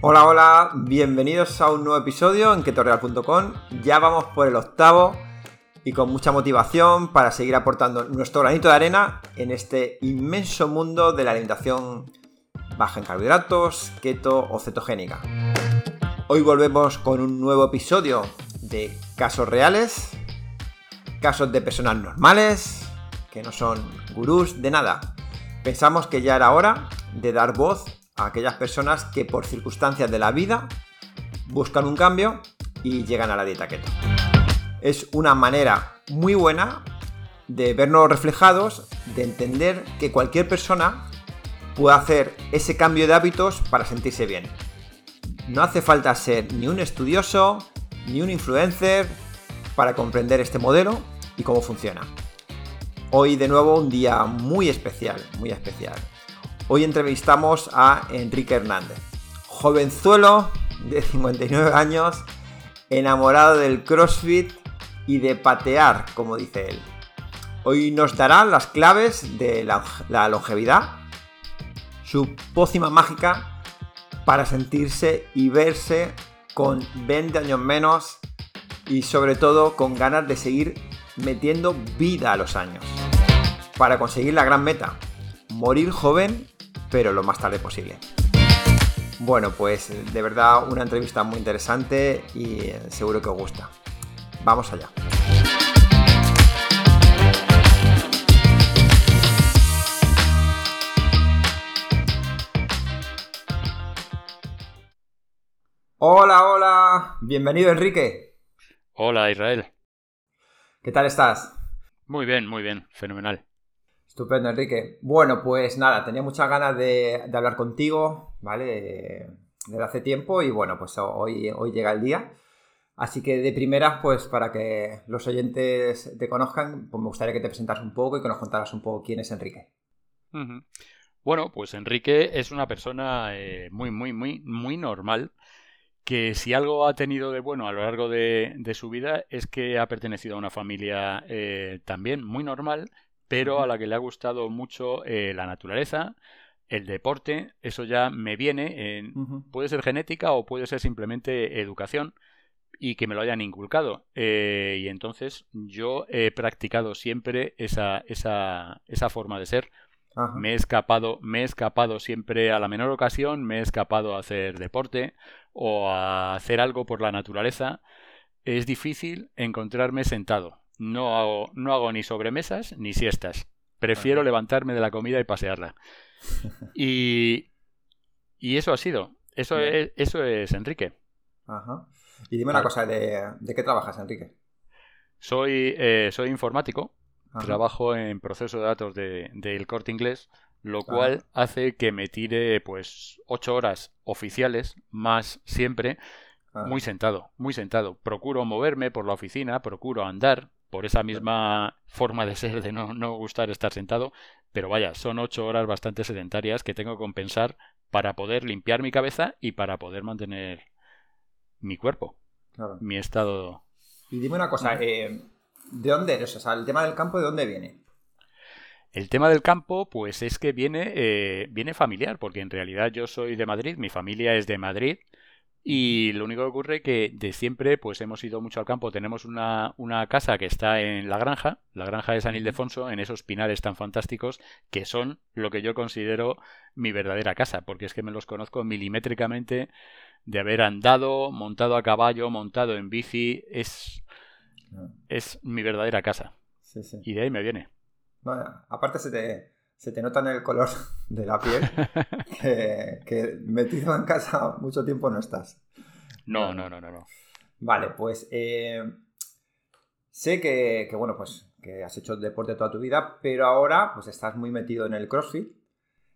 Hola, hola, bienvenidos a un nuevo episodio en ketorreal.com. Ya vamos por el octavo y con mucha motivación para seguir aportando nuestro granito de arena en este inmenso mundo de la alimentación baja en carbohidratos, keto o cetogénica. Hoy volvemos con un nuevo episodio de casos reales, casos de personas normales, que no son gurús de nada. Pensamos que ya era hora de dar voz a aquellas personas que por circunstancias de la vida buscan un cambio y llegan a la dieta keto. Es una manera muy buena de vernos reflejados, de entender que cualquier persona puede hacer ese cambio de hábitos para sentirse bien. No hace falta ser ni un estudioso, ni un influencer para comprender este modelo y cómo funciona. Hoy de nuevo un día muy especial, muy especial. Hoy entrevistamos a Enrique Hernández, jovenzuelo de 59 años, enamorado del CrossFit y de patear, como dice él. Hoy nos dará las claves de la, longevidad, su pócima mágica para sentirse y verse con 20 años menos y sobre todo con ganas de seguir metiendo vida a los años. Para conseguir la gran meta, morir joven pero lo más tarde posible. Bueno, pues de verdad una entrevista muy interesante y seguro que os gusta. Vamos allá. Hola, hola. Bienvenido, Enrique. Hola, Israel. ¿Qué tal estás? Muy bien, muy bien. Fenomenal. Estupendo, Enrique. Bueno, pues nada, tenía muchas ganas de, hablar contigo, ¿vale? Desde hace tiempo y bueno, pues hoy, hoy llega el día. Así que de primeras, pues para que los oyentes te conozcan, pues me gustaría que te presentaras un poco y que nos contaras un poco quién es Enrique. Bueno, pues Enrique es una persona eh, muy, muy, muy, muy normal que si algo ha tenido de bueno a lo largo de, su vida es que ha pertenecido a una familia eh, también muy normal pero a la que le ha gustado mucho eh, la naturaleza, el deporte, eso ya me viene, en, puede ser genética o puede ser simplemente educación y que me lo hayan inculcado. Eh, y entonces yo he practicado siempre esa, esa, esa forma de ser. Me he escapado, me he escapado siempre a la menor ocasión, me he escapado a hacer deporte o a hacer algo por la naturaleza. Es difícil encontrarme sentado no hago, no hago ni sobremesas ni siestas. Prefiero levantarme de la comida y pasearla. Y, y eso ha sido. Eso es, eso es Enrique. Ajá. Y dime una cosa, ¿de, qué trabajas, Enrique? Soy, eh, soy informático. Trabajo en proceso de datos del de, corte inglés, lo cual hace que me tire pues ocho horas oficiales, más siempre, muy sentado, muy sentado. Procuro moverme por la oficina, procuro andar, por esa misma forma de ser, de no, no gustar estar sentado, pero vaya, son ocho horas bastante sedentarias que tengo que compensar para poder limpiar mi cabeza y para poder mantener mi cuerpo, mi estado. Y dime una cosa, eh, ¿de dónde eres? O sea, el tema del campo, ¿de dónde viene? El tema del campo, pues es que viene, eh, viene familiar, porque en realidad yo soy de Madrid, mi familia es de Madrid, y lo único que ocurre es que de siempre pues hemos ido mucho al campo. Tenemos una, una casa que está en la granja, la granja de San Ildefonso, en esos pinares tan fantásticos que son lo que yo considero mi verdadera casa, porque es que me los conozco milimétricamente de haber andado, montado a caballo, montado en bici, es, ah. es mi verdadera casa. Y de ahí me viene. aparte se te, se te nota en el color de la piel que, metido en casa mucho tiempo no estás. No, no, no, no. no. Vale, pues eh, sé que, bueno, pues que has hecho deporte toda tu vida, pero ahora pues estás muy metido en el CrossFit.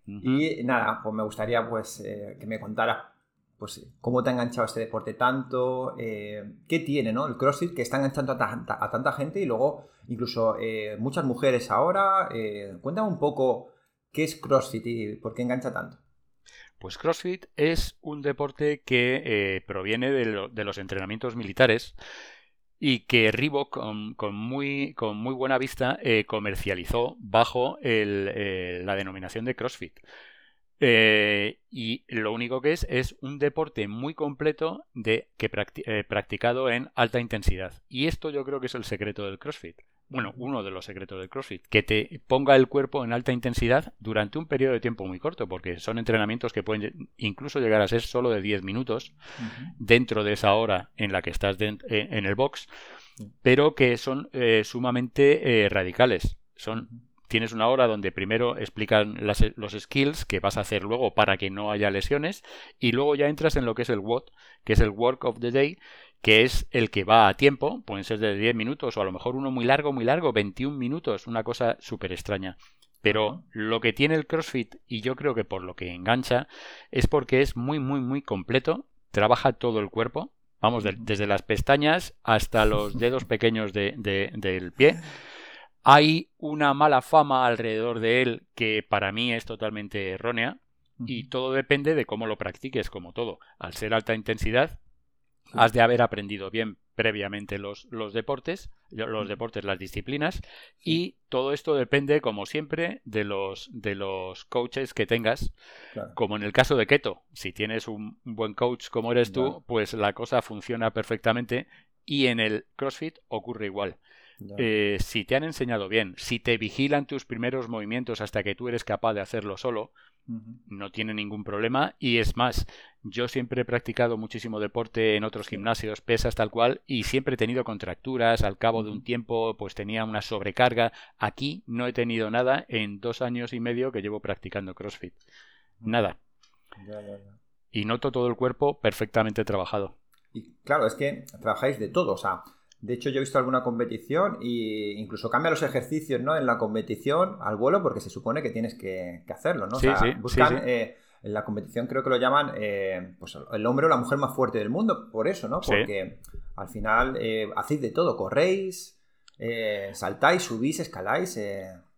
Y nada, pues me gustaría pues eh, que me contaras pues cómo te ha enganchado este deporte tanto, eh, qué tiene ¿no? el CrossFit que está enganchando a, tanta, gente y luego incluso eh, muchas mujeres ahora. Eh, cuéntame un poco qué es CrossFit y por qué engancha tanto. Pues CrossFit es un deporte que proviene de, los entrenamientos militares y que Reebok con, muy, con muy buena vista comercializó bajo la denominación de CrossFit. Eh, y lo único que es es un deporte muy completo de que eh, practicado en alta intensidad. Y esto yo creo que es el secreto del CrossFit. Bueno, uno de los secretos del CrossFit, que te ponga el cuerpo en alta intensidad durante un periodo de tiempo muy corto, porque son entrenamientos que pueden incluso llegar a ser solo de 10 minutos dentro de esa hora en la que estás en el box, pero que son eh, sumamente radicales. Son tienes una hora donde primero explican los skills que vas a hacer luego para que no haya lesiones y luego ya entras en lo que es el WOD, que es el Work of the Day, que es el que va a tiempo, pueden ser de 10 minutos o a lo mejor uno muy largo, muy largo, 21 minutos, una cosa súper extraña. Pero lo que tiene el CrossFit, y yo creo que por lo que engancha, es porque es muy, muy, muy completo, trabaja todo el cuerpo, vamos, desde las pestañas hasta los dedos pequeños del pie hay una mala fama alrededor de él que para mí es totalmente errónea y todo depende de cómo lo practiques, como todo. Al ser alta intensidad, has de haber aprendido bien previamente los, los deportes, los deportes, las disciplinas, y todo esto depende, como siempre, de los, de los coaches que tengas. Como en el caso de Keto, si tienes un, buen coach como eres tú, pues la cosa funciona perfectamente, y en el CrossFit ocurre igual. Eh, si te han enseñado bien, si te vigilan tus primeros movimientos hasta que tú eres capaz de hacerlo solo, no tiene ningún problema. Y es más, yo siempre he practicado muchísimo deporte en otros gimnasios, pesas tal cual, y siempre he tenido contracturas. Al cabo de un tiempo, pues tenía una sobrecarga. Aquí no he tenido nada en dos años y medio que llevo practicando CrossFit. Nada. Y noto todo el cuerpo perfectamente trabajado. Y claro, es que trabajáis de todo, o sea, de hecho, yo he visto alguna competición e incluso cambia los ejercicios ¿no? en la competición al vuelo porque se supone que tienes que, hacerlo, ¿no? buscan, eh, en la competición creo que lo llaman eh, pues el hombre o la mujer más fuerte del mundo, por eso, ¿no? Porque al final eh, hacéis de todo, corréis, saltáis, subís, escaláis.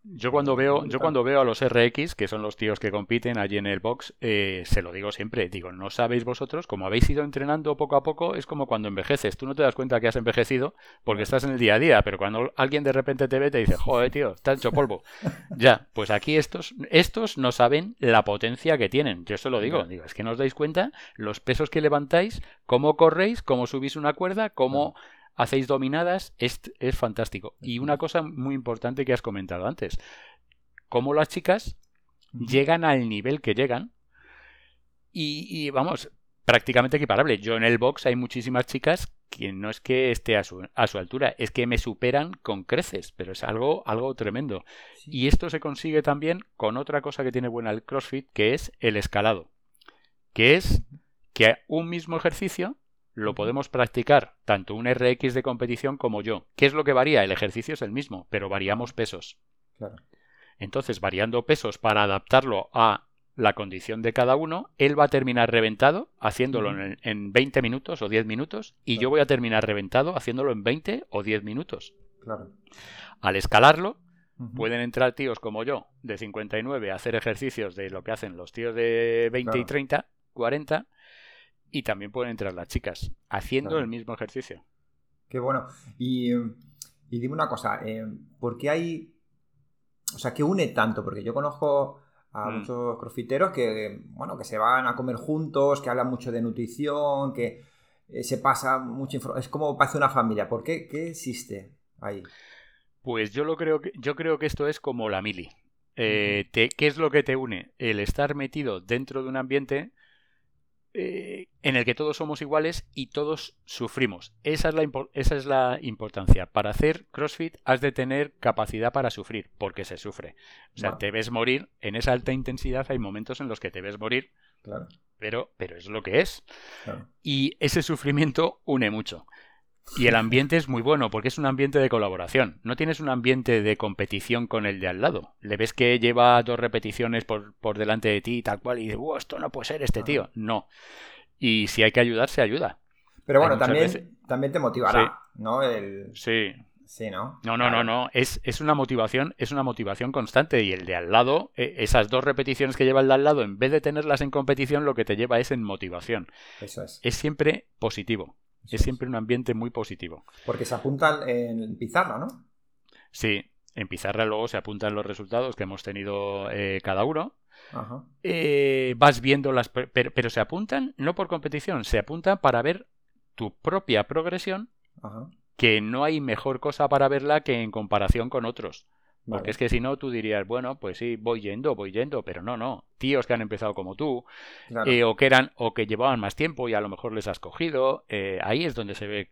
Yo cuando veo, yo cuando veo a los RX, que son los tíos que compiten allí en el box, eh, se lo digo siempre, digo, no sabéis vosotros, como habéis ido entrenando poco a poco, es como cuando envejeces, tú no te das cuenta que has envejecido porque estás en el día a día, pero cuando alguien de repente te ve te dice, joder, tío, está hecho polvo. ya, pues aquí estos, estos no saben la potencia que tienen. Yo se lo digo, digo, es que no os dais cuenta los pesos que levantáis, cómo corréis, cómo subís una cuerda, cómo hacéis dominadas, es, es fantástico. Y una cosa muy importante que has comentado antes, cómo las chicas llegan al nivel que llegan y, vamos, prácticamente equiparable. Yo en el box hay muchísimas chicas que no es que esté a su, a su altura, es que me superan con creces, pero es algo, algo tremendo. Y esto se consigue también con otra cosa que tiene buena el CrossFit, que es el escalado, que es que un mismo ejercicio lo podemos practicar tanto un RX de competición como yo. ¿Qué es lo que varía? El ejercicio es el mismo, pero variamos pesos. Entonces, variando pesos para adaptarlo a la condición de cada uno, él va a terminar reventado haciéndolo en, 20 minutos o 10 minutos y yo voy a terminar reventado haciéndolo en 20 o 10 minutos. Al escalarlo, pueden entrar tíos como yo de 59 a hacer ejercicios de lo que hacen los tíos de 20 y 30, 40 y también pueden entrar las chicas haciendo el mismo ejercicio. Qué bueno. Y, dime una cosa, eh, ¿por qué hay... O sea, ¿qué une tanto? Porque yo conozco a mm. muchos crofiteros que, bueno, que se van a comer juntos, que hablan mucho de nutrición, que eh, se pasa mucha información. Es como parece una familia. ¿Por qué? ¿Qué existe ahí? Pues yo lo creo que, yo creo que esto es como la mili. Eh, ¿Qué es lo que te une? El estar metido dentro de un ambiente eh, en el que todos somos iguales y todos sufrimos. Esa es, la esa es la importancia. Para hacer CrossFit has de tener capacidad para sufrir, porque se sufre. O sea, te ves morir, en esa alta intensidad hay momentos en los que te ves morir, pero, pero es lo que es. Y ese sufrimiento une mucho. Y el ambiente es muy bueno porque es un ambiente de colaboración. No tienes un ambiente de competición con el de al lado. Le ves que lleva dos repeticiones por, por delante de ti y tal cual y dices, esto no puede ser este tío. No. Y si hay que ayudar, se ayuda. Pero bueno, también, también te motivará, ¿no? Sí. Sí, ¿no? No, no, no, no. Es, es, una motivación, es una motivación constante. Y el de al lado, e, esas dos repeticiones que lleva el de al lado, en vez de tenerlas en competición, lo que te lleva es en motivación. Eso es. Es siempre positivo es siempre un ambiente muy positivo. Porque se apuntan en pizarra, ¿no? Sí, en pizarra luego se apuntan los resultados que hemos tenido eh, cada uno. eh, vas viendo las... Pero, se apuntan no por competición, se apuntan para ver tu propia progresión, que no hay mejor cosa para verla que en comparación con otros. Porque es que si no, tú dirías, bueno, pues sí, voy yendo, voy yendo, pero no, no. Tíos que han empezado como tú, eh, o que eran, o que llevaban más tiempo y a lo mejor les has cogido, eh, ahí es donde se ve.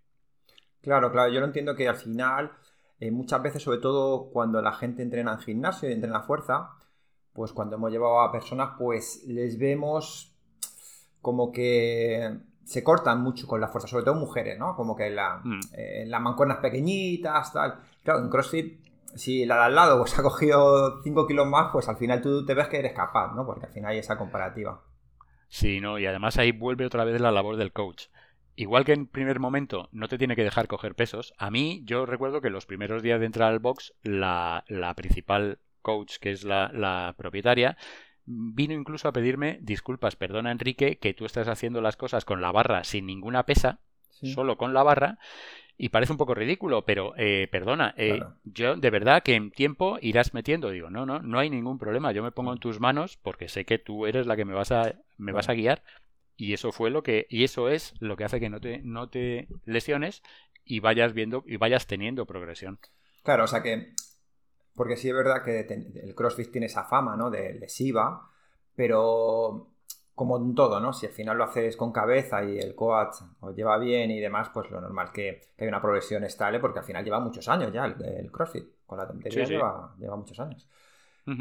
Claro, claro, yo lo entiendo que al final, eh, muchas veces, sobre todo cuando la gente entrena en gimnasio y entrena fuerza, pues cuando hemos llevado a personas, pues les vemos como que se cortan mucho con la fuerza, sobre todo mujeres, ¿no? Como que la, mm. las mancuernas pequeñitas, tal. Claro, en CrossFit si la de al lado pues ha cogido 5 kilos más, pues al final tú te ves que eres capaz, ¿no? Porque al final hay esa comparativa. Sí, no, y además ahí vuelve otra vez la labor del coach. Igual que en primer momento no te tiene que dejar coger pesos, a mí yo recuerdo que los primeros días de entrar al box, la, principal coach, que es la, propietaria, vino incluso a pedirme disculpas, perdona Enrique, que tú estás haciendo las cosas con la barra sin ninguna pesa, solo con la barra, y parece un poco ridículo, pero eh, perdona, eh, yo de verdad que en tiempo irás metiendo, digo, no, no, no hay ningún problema, yo me pongo en tus manos porque sé que tú eres la que me vas a, me vas a guiar y eso fue lo que, y eso es lo que hace que no te, no te lesiones y vayas viendo y vayas teniendo progresión. Claro, o sea que, porque sí es verdad que el CrossFit tiene esa fama, ¿no? De lesiva, pero como en todo, ¿no? Si al final lo haces con cabeza y el coach os lleva bien y demás, pues lo normal que, que hay una progresión estable, porque al final lleva muchos años ya el, CrossFit. Con la tontería Lleva, lleva, muchos años.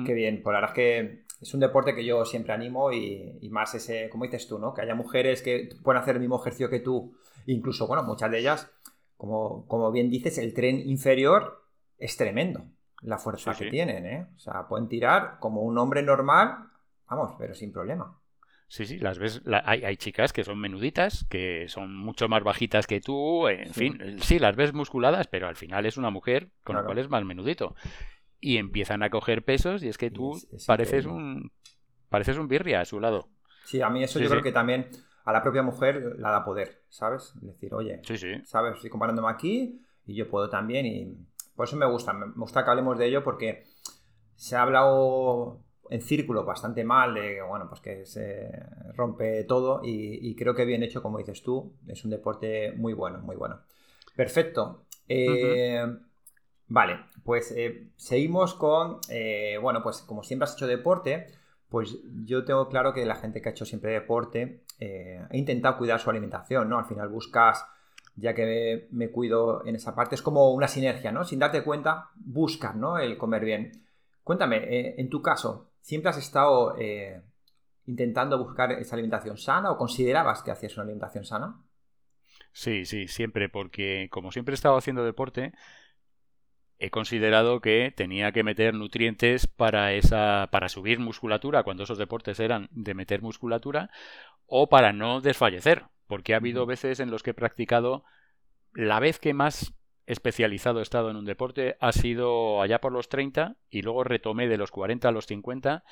Qué bien, pues la verdad es que es un deporte que yo siempre animo y, más ese, como dices tú, ¿no? Que haya mujeres que puedan hacer el mismo ejercicio que tú, incluso, bueno, muchas de ellas, como, como bien dices, el tren inferior es tremendo, la fuerza que tienen, ¿eh? O sea, pueden tirar como un hombre normal, vamos, pero sin problema. Sí, sí, las ves. hay, hay, chicas que son menuditas, que son mucho más bajitas que tú, en fin, sí, las ves musculadas, pero al final es una mujer con lo cual es más menudito. Y empiezan a coger pesos y es que tú pareces un pareces un birria a su lado. Sí, a mí eso yo creo que también a la propia mujer la da poder, ¿sabes? Decir, oye, ¿sabes? Estoy comparándome aquí y yo puedo también y por eso me gusta, me gusta que hablemos de ello porque se ha hablado en círculo bastante mal, de bueno, pues que se rompe todo y, creo que bien hecho, como dices tú, es un deporte muy bueno, muy bueno. Perfecto. Eh, vale, pues eh, seguimos con, eh, bueno, pues como siempre has hecho deporte, pues yo tengo claro que la gente que ha hecho siempre deporte ha intentado cuidar su alimentación, ¿no? Al final buscas, ya que me, me, cuido en esa parte, es como una sinergia, ¿no? Sin darte cuenta, buscas, ¿no? El comer bien. Cuéntame, en tu caso, ¿Siempre has estado eh, intentando buscar esa alimentación sana o considerabas que hacías una alimentación sana? Sí, sí, siempre, porque como siempre he estado haciendo deporte, he considerado que tenía que meter nutrientes para esa para subir musculatura cuando esos deportes eran de meter musculatura o para no desfallecer, porque ha habido veces en los que he practicado la vez que más especializado he estado en un deporte ha sido allá por los 30 y luego retomé de los 40 a los 50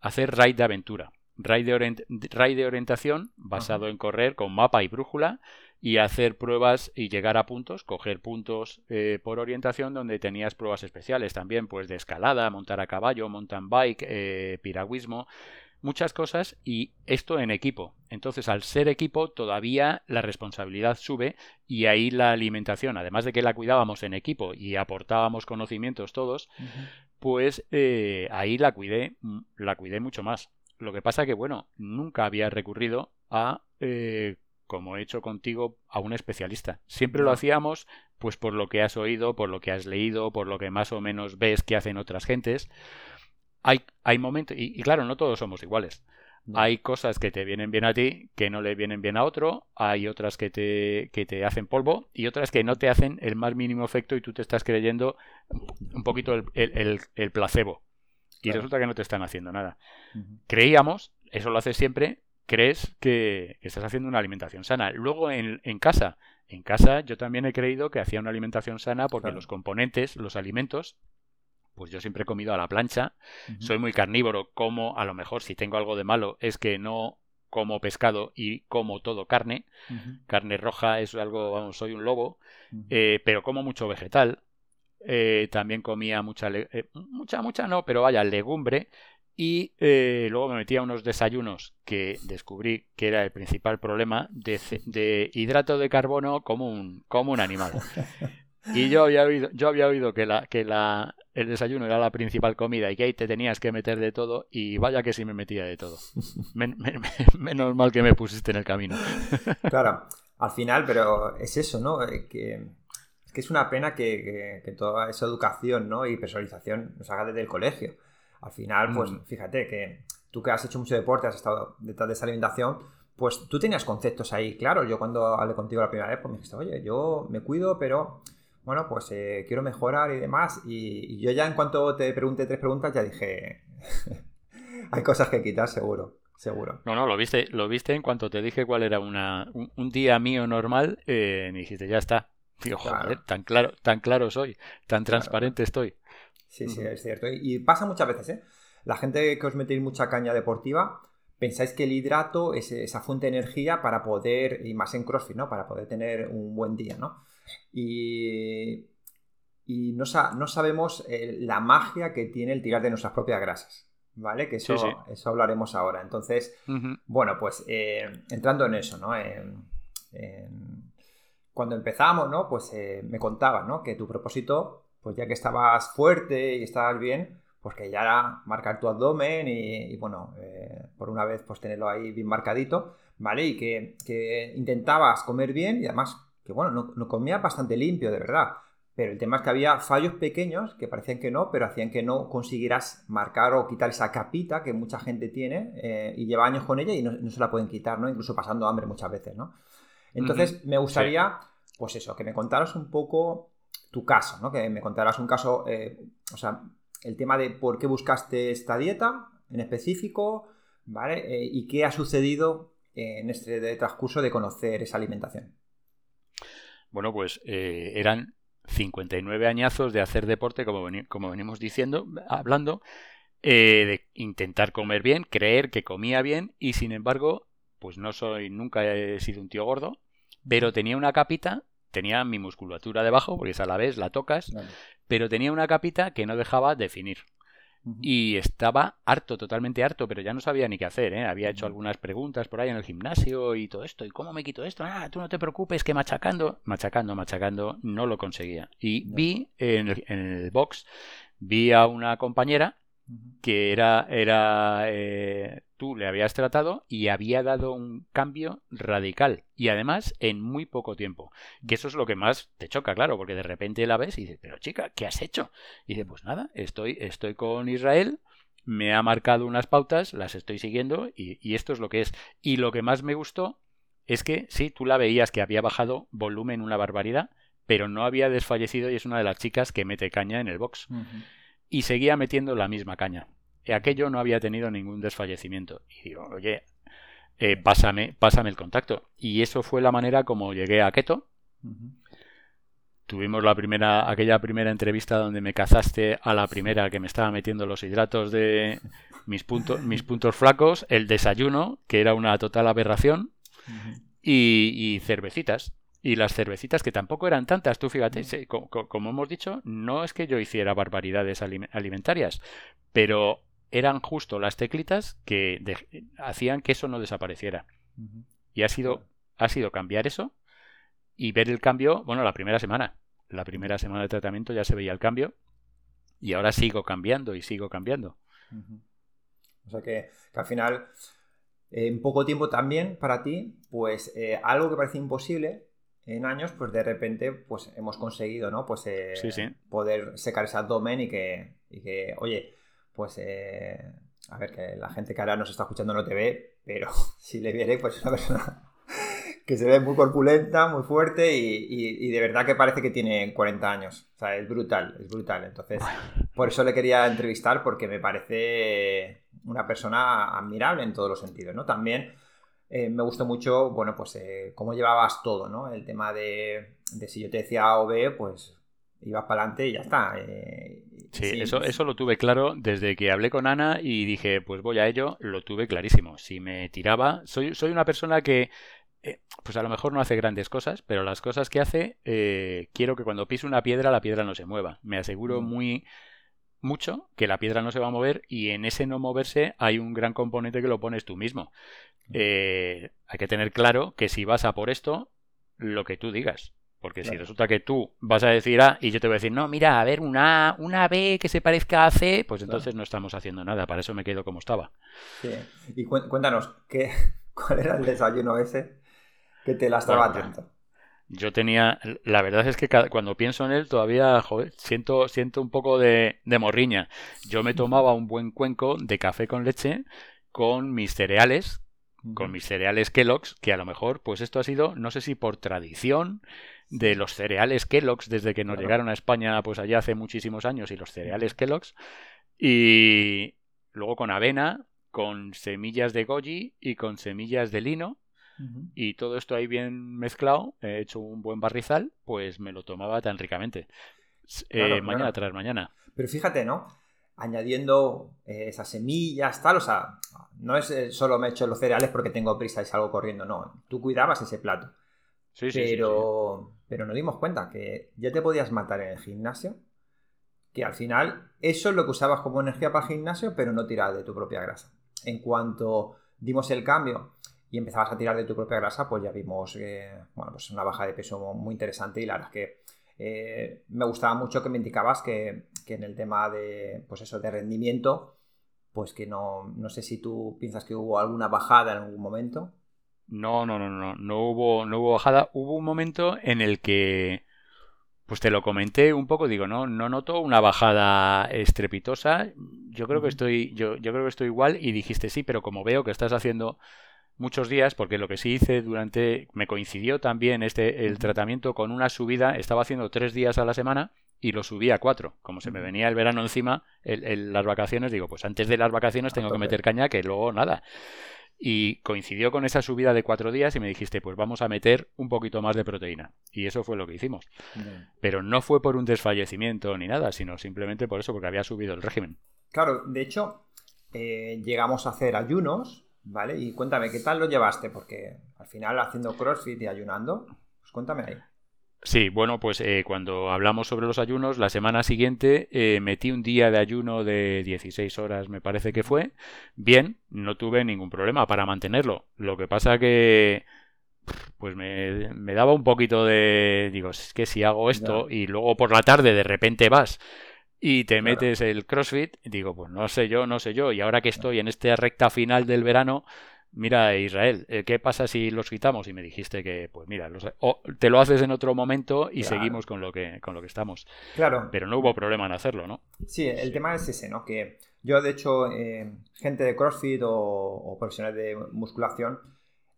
hacer raid de aventura. Raid de, orientación basado en correr con mapa y brújula y hacer pruebas y llegar a puntos, coger puntos eh, por orientación donde tenías pruebas especiales también, pues de escalada, montar a caballo, mountain bike, eh, piragüismo muchas cosas y esto en equipo. Entonces, al ser equipo, todavía la responsabilidad sube y ahí la alimentación, además de que la cuidábamos en equipo y aportábamos conocimientos todos, pues eh, ahí la cuidé, la cuidé mucho más. Lo que pasa que, bueno, nunca había recurrido a, eh, como he hecho contigo, a un especialista. Siempre lo hacíamos, pues por lo que has oído, por lo que has leído, por lo que más o menos ves que hacen otras gentes hay, hay momentos, y, claro, no todos somos iguales. Hay cosas que te vienen bien a ti, que no le vienen bien a otro, hay otras que te, que te hacen polvo y otras que no te hacen el más mínimo efecto y tú te estás creyendo un poquito el, el, placebo. Y resulta que no te están haciendo nada. Creíamos, eso lo haces siempre, crees que, estás haciendo una alimentación sana. Luego en, en, casa, en casa yo también he creído que hacía una alimentación sana porque los componentes, los alimentos, pues yo siempre he comido a la plancha, soy muy carnívoro, como a lo mejor si tengo algo de malo es que no como pescado y como todo carne, carne roja es algo, vamos, soy un lobo, eh, pero como mucho vegetal, eh, también comía mucha, eh, mucha, mucha no, pero vaya, legumbre, Y luego me metía unos desayunos que descubrí que era el principal problema de, hidrato de carbono como un, como un animal. Y yo había oído, yo había oído que, la, que la, el desayuno era la principal comida y que ahí te tenías que meter de todo y vaya que sí me metía de todo. menos mal que me pusiste en el camino. Claro, al final, pero es eso, ¿no? Eh, que, es que es una pena que, toda esa educación ¿no? y personalización nos haga desde el colegio. Al final, pues mm. fíjate que tú que has hecho mucho deporte, has estado detrás de esa alimentación, pues tú tenías conceptos ahí, claro. Yo cuando hablé contigo la primera vez, pues me dijiste, oye, yo me cuido, pero bueno, pues eh, quiero mejorar y demás. Y, yo ya en cuanto te pregunté tres preguntas, ya dije, hay cosas que quitar, seguro. Seguro. No, no, lo viste, lo viste en cuanto te dije cuál era una, un, día mío normal, eh, me dijiste, ya está. Digo, joder, tan claro, tan claro soy, tan transparente estoy. Sí, sí, es cierto. Y, pasa muchas veces, ¿eh? La gente que os metéis mucha caña deportiva, pensáis que el hidrato es esa fuente de energía para poder, y más en CrossFit, ¿no? Para poder tener un buen día, ¿no? Y, no, sabemos eh, la magia que tiene el tirar de nuestras propias grasas. ¿Vale? Que eso, eso hablaremos ahora. Entonces, bueno, pues eh, entrando en eso, ¿no? cuando empezamos, ¿no? Pues eh, me contabas, ¿no? Que tu propósito, pues ya que estabas fuerte y estabas bien, pues que ya era marcar tu abdomen y, bueno, por una vez pues tenerlo ahí bien marcadito, ¿vale? Y que, que intentabas comer bien y además que bueno, no, comía bastante limpio, de verdad. Pero el tema es que había fallos pequeños que parecían que no, pero hacían que no consiguieras marcar o quitar esa capita que mucha gente tiene eh, y lleva años con ella y no, se la pueden quitar, ¿no? Incluso pasando hambre muchas veces, ¿no? Entonces, me gustaría, pues eso, que me contaras un poco tu caso, ¿no? Que me contaras un caso, eh, o sea, el tema de por qué buscaste esta dieta en específico, ¿vale? Eh, y qué ha sucedido en este transcurso de conocer esa alimentación. Bueno, pues eh, eran 59 añazos de hacer deporte, como, como venimos diciendo, hablando, eh, de intentar comer bien, creer que comía bien y sin embargo, pues no soy, nunca he sido un tío gordo, pero tenía una capita, tenía mi musculatura debajo, porque esa a la vez la tocas, pero tenía una capita que no dejaba definir. Y estaba harto, totalmente harto, pero ya no sabía ni qué hacer. ¿eh? Había hecho algunas preguntas por ahí en el gimnasio y todo esto. ¿Y cómo me quito esto? Ah, tú no te preocupes, que machacando, machacando, machacando, no lo conseguía. Y vi en el, en el box, vi a una compañera que era, era eh, tú le habías tratado y había dado un cambio radical y además en muy poco tiempo. Que eso es lo que más te choca, claro, porque de repente la ves y dices, pero chica, ¿qué has hecho? Y dice, pues nada, estoy, estoy con Israel, me ha marcado unas pautas, las estoy siguiendo y, y esto es lo que es. Y lo que más me gustó es que sí, tú la veías que había bajado volumen una barbaridad, pero no había desfallecido y es una de las chicas que mete caña en el box y seguía metiendo la misma caña. Y aquello no había tenido ningún desfallecimiento. Y digo, oye, eh, pásame, pásame el contacto. Y eso fue la manera como llegué a Keto. Tuvimos la primera, aquella primera entrevista donde me cazaste a la primera que me estaba metiendo los hidratos de mis mis puntos flacos, el desayuno, que era una total aberración, y cervecitas. Y las cervecitas, que tampoco eran tantas, tú fíjate, como, hemos dicho, no es que yo hiciera barbaridades alimentarias, pero eran justo las teclitas que hacían que eso no desapareciera. Y ha sido, ha sido cambiar eso y ver el cambio, bueno, la primera semana. La primera semana de tratamiento ya se veía el cambio y ahora sigo cambiando y sigo cambiando. O sea que, al final, en poco tiempo también para ti, pues eh, algo que parecía imposible, en años, pues de repente pues hemos conseguido, ¿no? Pues eh, poder secar ese abdomen y que, y que oye, pues eh, a ver, que la gente que ahora nos está escuchando no te ve, pero si le viene, pues es una persona que se ve muy corpulenta, muy fuerte y, de verdad que parece que tiene 40 años. O sea, es brutal, es brutal. Entonces, por eso le quería entrevistar porque me parece una persona admirable en todos los sentidos, ¿no? También eh, me gustó mucho, bueno, pues eh, cómo llevabas todo, ¿no? El tema de, si yo te decía A o B, pues ibas para adelante y ya está. Eh, sí, eso, eso lo tuve claro desde que hablé con Ana y dije, pues voy a ello, lo tuve clarísimo. Si me tiraba, soy, soy una persona que, pues a lo mejor no hace grandes cosas, pero las cosas que hace, quiero que cuando pise una piedra, la piedra no se mueva. Me aseguro mm. muy mucho que la piedra no se va a mover y en ese no moverse hay un gran componente que lo pones tú mismo. Eh, hay que tener claro que si vas a por esto, lo que tú digas. Porque si resulta que tú vas a decir A y yo te voy a decir, no, mira, a ver, una, una B que se parezca a C, pues entonces no estamos haciendo nada. Para eso me quedo como estaba. Sí. Y cuéntanos, ¿qué, ¿cuál era el desayuno ese que te la estaba tanto? Yo tenía, la verdad es que cuando pienso en él todavía, joder, siento, siento un poco de, de morriña. Yo me tomaba un buen cuenco de café con leche con mis cereales, con mis cereales Kellogg's, que a lo mejor, pues esto ha sido, no sé si por tradición, de los cereales Kellogg's desde que nos llegaron a España pues allá hace muchísimos años y los cereales Kellogg's y luego con avena, con semillas de goji y con semillas de lino y todo esto ahí bien mezclado, he hecho un buen barrizal, pues me lo tomaba tan ricamente. Eh, mañana tras mañana. Pero fíjate, ¿no? Añadiendo eh, esas semillas, tal, o sea, no es eh, solo me echo los cereales porque tengo prisa y salgo corriendo, no. Tú cuidabas ese plato. Sí, sí, pero, pero nos dimos cuenta que ya te podías matar en el gimnasio, que al final eso es lo que usabas como energía para el gimnasio, pero no tirar de tu propia grasa. En cuanto dimos el cambio y empezabas a tirar de tu propia grasa, pues ya vimos bueno, pues una baja de peso muy interesante y la verdad es que eh, me gustaba mucho que me indicabas que, que, en el tema de, pues eso, de rendimiento, pues que no, no sé si tú piensas que hubo alguna bajada en algún momento. No, no, no, no, no hubo, no hubo bajada. Hubo un momento en el que, pues te lo comenté un poco, digo, no, no noto una bajada estrepitosa. Yo creo que estoy, yo, yo creo que estoy igual y dijiste sí, pero como veo que estás haciendo muchos días, porque lo que sí hice durante, me coincidió también este, el tratamiento con una subida, estaba haciendo tres días a la semana y lo subí a cuatro. Como se me venía el verano encima, las vacaciones, digo, pues antes de las vacaciones tengo que meter caña, que luego nada y coincidió con esa subida de cuatro días y me dijiste, pues vamos a meter un poquito más de proteína. Y eso fue lo que hicimos. Pero no fue por un desfallecimiento ni nada, sino simplemente por eso, porque había subido el régimen. Claro, de hecho, eh, llegamos a hacer ayunos, ¿vale? Y cuéntame, ¿qué tal lo llevaste? Porque al final haciendo CrossFit y ayunando, pues cuéntame ahí. Sí, bueno, pues eh, cuando hablamos sobre los ayunos, la semana siguiente eh, metí un día de ayuno de 16 horas, me parece que fue. Bien, no tuve ningún problema para mantenerlo. Lo que pasa que pues me, daba un poquito de digo es que si hago esto y luego por la tarde de repente vas y te metes el CrossFit digo pues no sé yo no sé yo y ahora que estoy en esta recta final del verano mira Israel, eh, ¿qué pasa si los quitamos? Y me dijiste que, pues mira, te lo haces en otro momento y seguimos con lo, que, con lo que estamos. Claro. Pero no hubo problema en hacerlo, ¿no? Sí, el tema es ese, ¿no? Que yo, de hecho, eh, gente de CrossFit o, profesionales de musculación,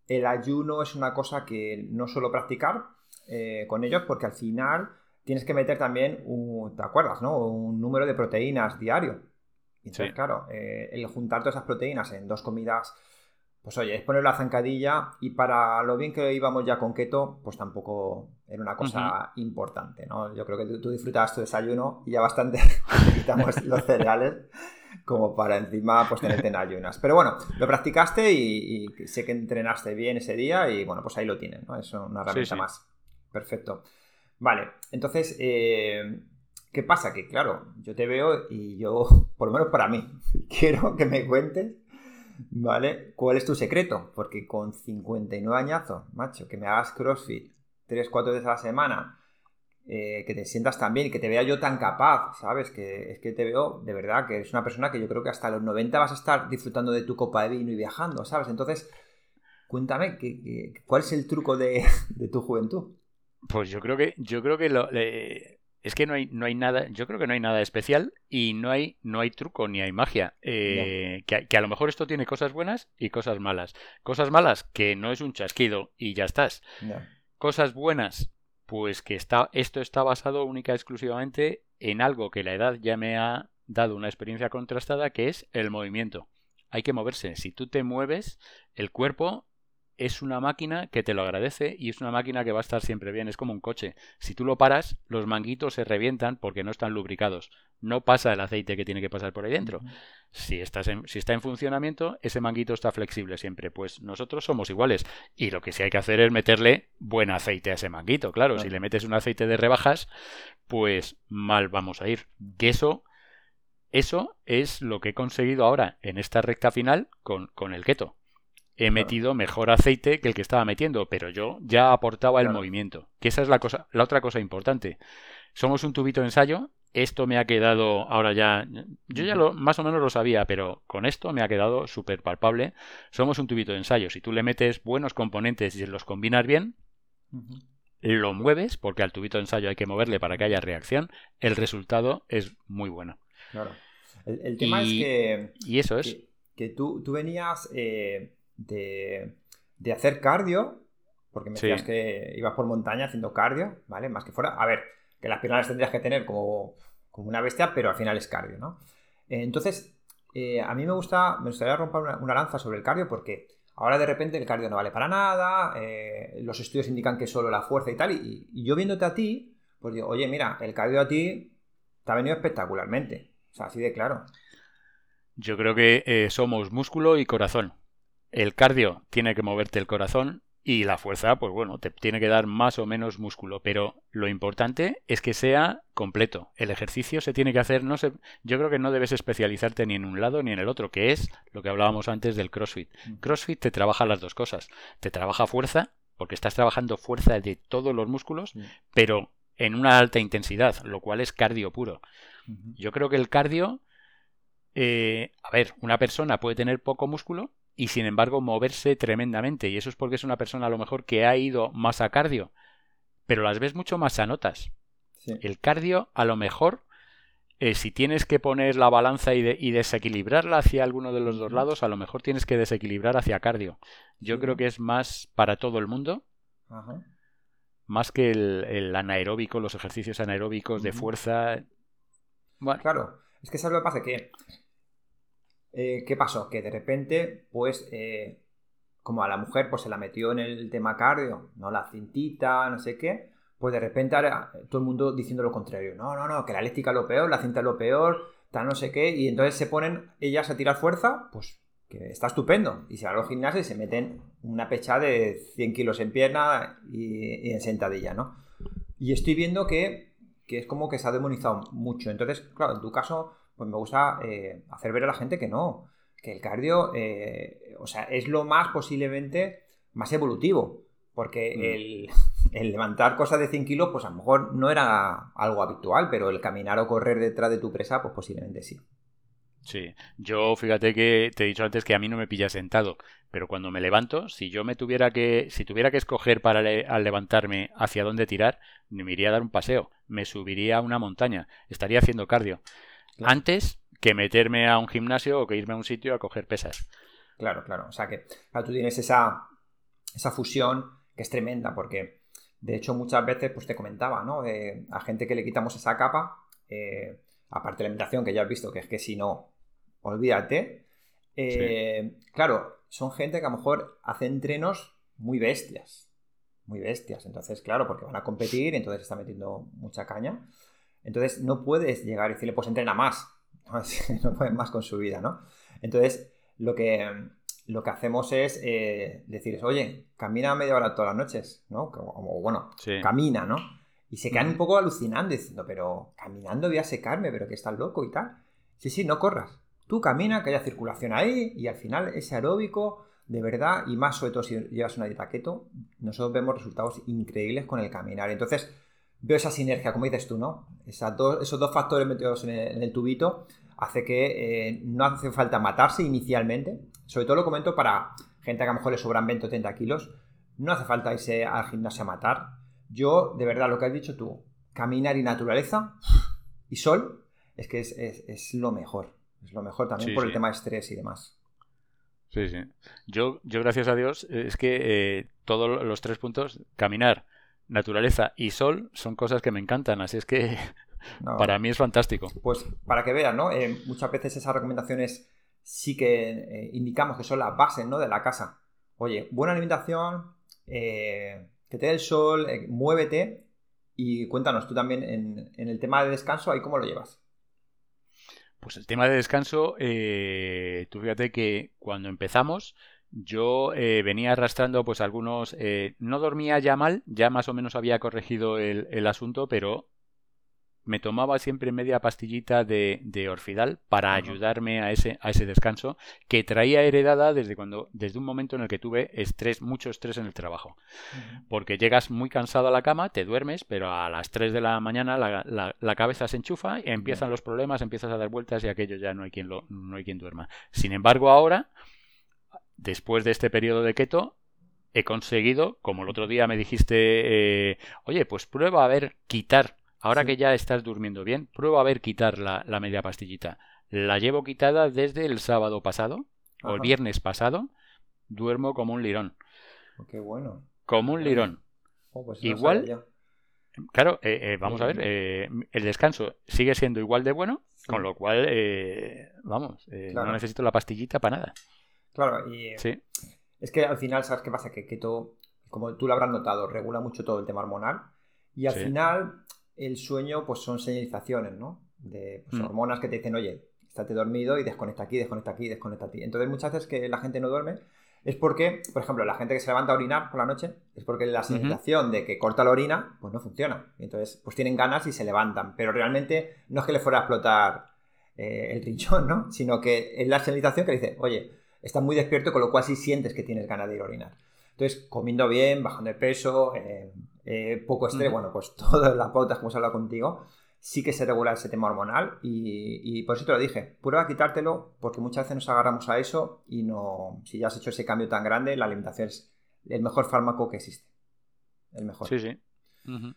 el ayuno es una cosa que no suelo practicar eh, con ellos porque al final tienes que meter también, un, ¿te acuerdas, no? Un número de proteínas diario. Entonces, claro, el juntar todas esas proteínas en dos comidas pues oye, es poner la zancadilla y para lo bien que íbamos ya con keto, pues tampoco era una cosa importante, ¿no? Yo creo que tú, disfrutabas tu desayuno y ya bastante quitamos los cereales como para encima pues tenerte en ayunas. Pero bueno, lo practicaste y, sé que entrenaste bien ese día y bueno, pues ahí lo tienes, ¿no? Es una herramienta más. Perfecto. Vale, entonces, eh, ¿qué pasa? Que claro, yo te veo y yo, por lo menos para mí, quiero que me cuentes ¿Vale? ¿Cuál es tu secreto? Porque con 59 añazos, macho, que me hagas CrossFit 3-4 veces a la semana, eh, que te sientas tan bien, que te vea yo tan capaz, ¿sabes? Que es que te veo de verdad que eres una persona que yo creo que hasta los 90 vas a estar disfrutando de tu copa de vino y viajando, ¿sabes? Entonces, cuéntame, ¿cuál es el truco de, tu juventud? Pues yo creo que, yo creo que lo, es que no hay, no hay nada, yo creo que no hay nada especial y no hay, no hay truco ni hay magia. Eh, que, a lo mejor esto tiene cosas buenas y cosas malas. Cosas malas, que no es un chasquido y ya estás. Cosas buenas, pues que está, esto está basado única y exclusivamente en algo que la edad ya me ha dado una experiencia contrastada, que es el movimiento. Hay que moverse. Si tú te mueves, el cuerpo es una máquina que te lo agradece y es una máquina que va a estar siempre bien. Es como un coche. Si tú lo paras, los manguitos se revientan porque no están lubricados. No pasa el aceite que tiene que pasar por ahí dentro. si, estás si está en funcionamiento, ese manguito está flexible siempre. Pues nosotros somos iguales. Y lo que sí hay que hacer es meterle buen aceite a ese manguito. Claro, si le metes un aceite de rebajas, pues mal vamos a ir. Que eso eso es lo que he conseguido ahora en esta recta final con, con el keto. He metido mejor aceite que el que estaba metiendo, pero yo ya aportaba el movimiento. Que esa es la cosa, la otra cosa importante. Somos un tubito de ensayo. Esto me ha quedado ahora ya. Yo ya lo, más o menos lo sabía, pero con esto me ha quedado súper palpable. Somos un tubito de ensayo. Si tú le metes buenos componentes y los combinas bien, lo mueves, porque al tubito de ensayo hay que moverle para que haya reacción, el resultado es muy bueno. Claro. El, tema es que. Y eso es. Que, tú, tú, venías eh, de, de, hacer cardio, porque me decías que ibas por montaña haciendo cardio, ¿vale? Más que fuera. A ver, que las piernas tendrías que tener como, como una bestia, pero al final es cardio, ¿no? entonces, eh, a mí me gusta, me gustaría romper una lanza sobre el cardio porque Ahora de repente el cardio no vale para nada, eh, los estudios indican que solo la fuerza y tal, y, yo viéndote a ti, pues digo, oye, mira, el cardio a ti te ha venido espectacularmente. O sea, así de claro. Yo creo que eh, somos músculo y corazón. El cardio tiene que moverte el corazón y la fuerza, pues bueno, te tiene que dar más o menos músculo, pero lo importante es que sea completo. El ejercicio se tiene que hacer, no sé, yo creo que no debes especializarte ni en un lado ni en el otro, que es lo que hablábamos antes del CrossFit. CrossFit te trabaja las dos cosas. Te trabaja fuerza, porque estás trabajando fuerza de todos los músculos, pero en una alta intensidad, lo cual es cardio puro. Yo creo que el cardio, eh, a ver, una persona puede tener poco músculo, y sin embargo moverse tremendamente. Y eso es porque es una persona a lo mejor que ha ido más a cardio, pero las ves mucho más sanotas. El cardio a lo mejor, eh, si tienes que poner la balanza y, desequilibrarla hacia alguno de los dos lados, a lo mejor tienes que desequilibrar hacia cardio. Yo creo que es más para todo el mundo. Más que el, anaeróbico, los ejercicios anaeróbicos de fuerza. Bueno. Claro, es que sabes lo que pasa, que eh, ¿qué pasó? Que de repente, pues, eh, como a la mujer pues se la metió en el tema cardio, ¿no? La cintita, no sé qué, pues de repente todo el mundo diciendo lo contrario. No, no, no, que la eléctrica es lo peor, la cinta es lo peor, tal no sé qué, y entonces se ponen ellas a tirar fuerza, pues que está estupendo. Y se van a los gimnasios y se meten una pecha de 100 kilos en pierna y, en sentadilla, ¿no? Y estoy viendo que, que, es como que se ha demonizado mucho. Entonces, claro, en tu caso, pues me gusta eh, hacer ver a la gente que no, que el cardio, eh, o sea, es lo más posiblemente más evolutivo, porque mm. el, levantar cosas de 100 kilos, pues a lo mejor no era algo habitual, pero el caminar o correr detrás de tu presa, pues posiblemente sí. Sí, yo fíjate que te he dicho antes que a mí no me pilla sentado, pero cuando me levanto, si yo me tuviera que, si tuviera que escoger para al levantarme hacia dónde tirar, me iría a dar un paseo, me subiría a una montaña, estaría haciendo cardio antes que meterme a un gimnasio o que irme a un sitio a coger pesas. Claro, claro. O sea que tú tienes esa, esa fusión que es tremenda porque de hecho muchas veces pues te comentaba, ¿no? a gente que le quitamos esa capa, eh, aparte de la alimentación que ya has visto, que es que si no, olvídate. Eh, claro, son gente que a lo mejor hace entrenos muy bestias, muy bestias. Entonces, claro, porque van a competir, entonces está metiendo mucha caña. Entonces no puedes llegar y decirle, pues entrena más. No puedes más con su vida, ¿no? Entonces lo que, lo que hacemos es eh, decirles, oye, camina media hora todas las noches, ¿no? Como, bueno, camina, ¿no? Y se quedan un poco alucinando diciendo, pero caminando voy a secarme, pero que estás loco y tal. Sí, sí, no corras. Tú camina, que haya circulación ahí y al final ese aeróbico, de verdad, y más sobre todo si llevas una dieta keto, nosotros vemos resultados increíbles con el caminar. Entonces, veo esa sinergia, como dices tú, ¿no? esos dos factores metidos en el, tubito hace que eh, no hace falta matarse inicialmente. Sobre todo lo comento para gente que a lo mejor le sobran 20 o 30 kilos. No hace falta irse al gimnasio a matar. Yo, de verdad, lo que has dicho tú, caminar y naturaleza y sol, es que es, lo mejor. Es lo mejor también por el tema de estrés y demás. Sí, sí. Yo, yo gracias a Dios, es que eh, todos los tres puntos, caminar, naturaleza y sol son cosas que me encantan, así es que para mí es fantástico. Pues para que vean, ¿no? Eh, muchas veces esas recomendaciones sí que eh, indicamos que son las bases, ¿no? De la casa. Oye, buena alimentación, eh, que te dé el sol, muévete y cuéntanos tú también en, en, el tema de descanso, ¿ahí cómo lo llevas? Pues el tema de descanso, tú fíjate que cuando empezamos, yo eh, venía arrastrando pues algunos... Eh, no dormía ya mal, ya más o menos había corregido el, asunto, pero me tomaba siempre media pastillita de, de orfidal para ayudarme a ese, a ese descanso que traía heredada desde cuando, desde un momento en el que tuve estrés, mucho estrés en el trabajo. Porque llegas muy cansado a la cama, te duermes, pero a las 3 de la mañana la, la, cabeza se enchufa y empiezan los problemas, empiezas a dar vueltas y aquello ya no hay quien lo, no hay quien duerma. Sin embargo, ahora, después de este periodo de keto, he conseguido, como el otro día me dijiste, eh, oye, pues prueba a ver quitar Ahora que ya estás durmiendo bien, prueba a ver quitar la, media pastillita. La llevo quitada desde el sábado pasado o el viernes pasado. Duermo como un lirón. Oh, qué bueno. Como un lirón. Oh, pues igual. Claro, eh, eh, vamos a ver, eh, el descanso sigue siendo igual de bueno, con lo cual, vamos, no necesito la pastillita para nada. Claro, y sí. es que al final, ¿sabes qué pasa? Que keto, como tú lo habrás notado, regula mucho todo el tema hormonal y al final el sueño pues son señalizaciones, ¿no? De pues, mm. hormonas que te dicen, oye, estate dormido y desconecta aquí, desconecta aquí, desconecta aquí. Entonces muchas veces que la gente no duerme es porque, por ejemplo, la gente que se levanta a orinar por la noche es porque la señalización de que corta la orina pues no funciona. Entonces pues tienen ganas y se levantan, pero realmente no es que le fuera a explotar eh, el rinchón, ¿no? Sino que es la señalización que le dice, oye, estás muy despierto, con lo cual sí sientes que tienes ganas de ir a orinar. Entonces, comiendo bien, bajando de peso, eh, eh, poco estrés, bueno, pues todas las pautas que hemos hablado contigo, sí que se regula ese tema hormonal y, por eso te lo dije, prueba a quitártelo porque muchas veces nos agarramos a eso y no, si ya has hecho ese cambio tan grande, la alimentación es el mejor fármaco que existe. El mejor. Sí, sí.